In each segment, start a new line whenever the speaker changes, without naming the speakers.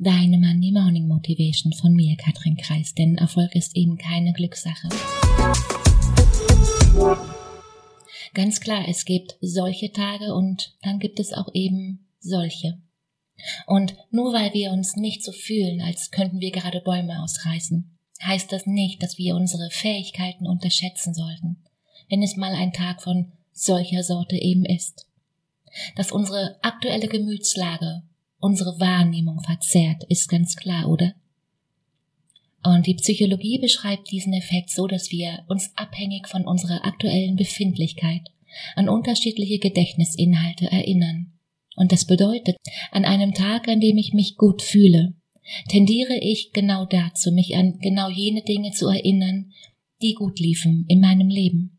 Deine Monday Morning Motivation von mir, Katrin Kreis, denn Erfolg ist eben keine Glückssache. Ganz klar, es gibt solche Tage und dann gibt es auch eben solche. Und nur weil wir uns nicht so fühlen, als könnten wir gerade Bäume ausreißen, heißt das nicht, dass wir unsere Fähigkeiten unterschätzen sollten, wenn es mal ein Tag von solcher Sorte eben ist. Dass unsere aktuelle Gemütslage unsere Wahrnehmung verzerrt, ist ganz klar, oder? Und die Psychologie beschreibt diesen Effekt so, dass wir uns abhängig von unserer aktuellen Befindlichkeit an unterschiedliche Gedächtnisinhalte erinnern. Und das bedeutet, an einem Tag, an dem ich mich gut fühle, tendiere ich genau dazu, mich an genau jene Dinge zu erinnern, die gut liefen in meinem Leben.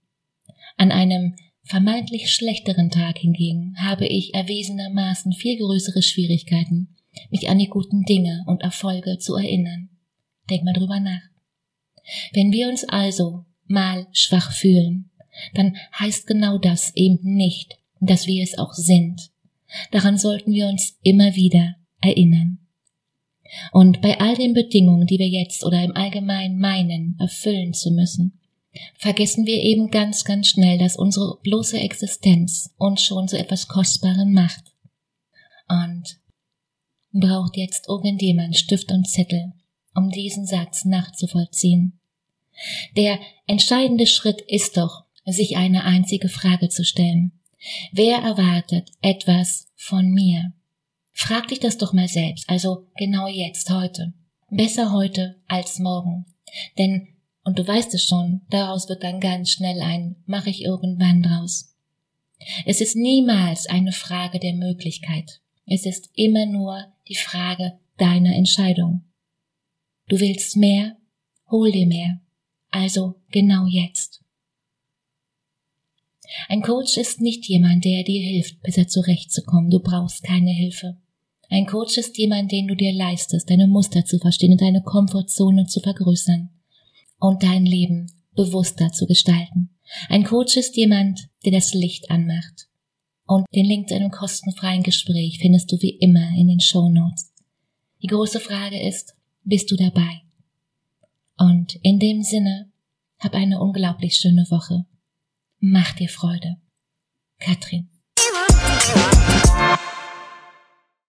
An einem vermeintlich schlechteren Tag hingegen habe ich erwiesenermaßen viel größere Schwierigkeiten, mich an die guten Dinge und Erfolge zu erinnern. Denk mal drüber nach. Wenn wir uns also mal schwach fühlen, dann heißt genau das eben nicht, dass wir es auch sind. Daran sollten wir uns immer wieder erinnern. Und bei all den Bedingungen, die wir jetzt oder im Allgemeinen meinen, erfüllen zu müssen, vergessen wir eben ganz, ganz schnell, dass unsere bloße Existenz uns schon so etwas Kostbaren macht. Und braucht jetzt irgendjemand Stift und Zettel, um diesen Satz nachzuvollziehen. Der entscheidende Schritt ist doch, sich eine einzige Frage zu stellen. Wer erwartet etwas von mir? Frag dich das doch mal selbst, also genau jetzt, heute. Besser heute als morgen. Denn, und du weißt es schon, daraus wird dann ganz schnell ein mach ich irgendwann draus. Es ist niemals eine Frage der Möglichkeit. Es ist immer nur die Frage deiner Entscheidung. Du willst mehr? Hol dir mehr. Also genau jetzt. Ein Coach ist nicht jemand, der dir hilft, besser zurechtzukommen. Du brauchst keine Hilfe. Ein Coach ist jemand, den du dir leistest, deine Muster zu verstehen und deine Komfortzone zu vergrößern und dein Leben bewusster zu gestalten. Ein Coach ist jemand, der das Licht anmacht. Und den Link zu einem kostenfreien Gespräch findest du wie immer in den Show Notes. Die große Frage ist, bist du dabei? Und in dem Sinne, hab eine unglaublich schöne Woche. Mach dir Freude. Katrin.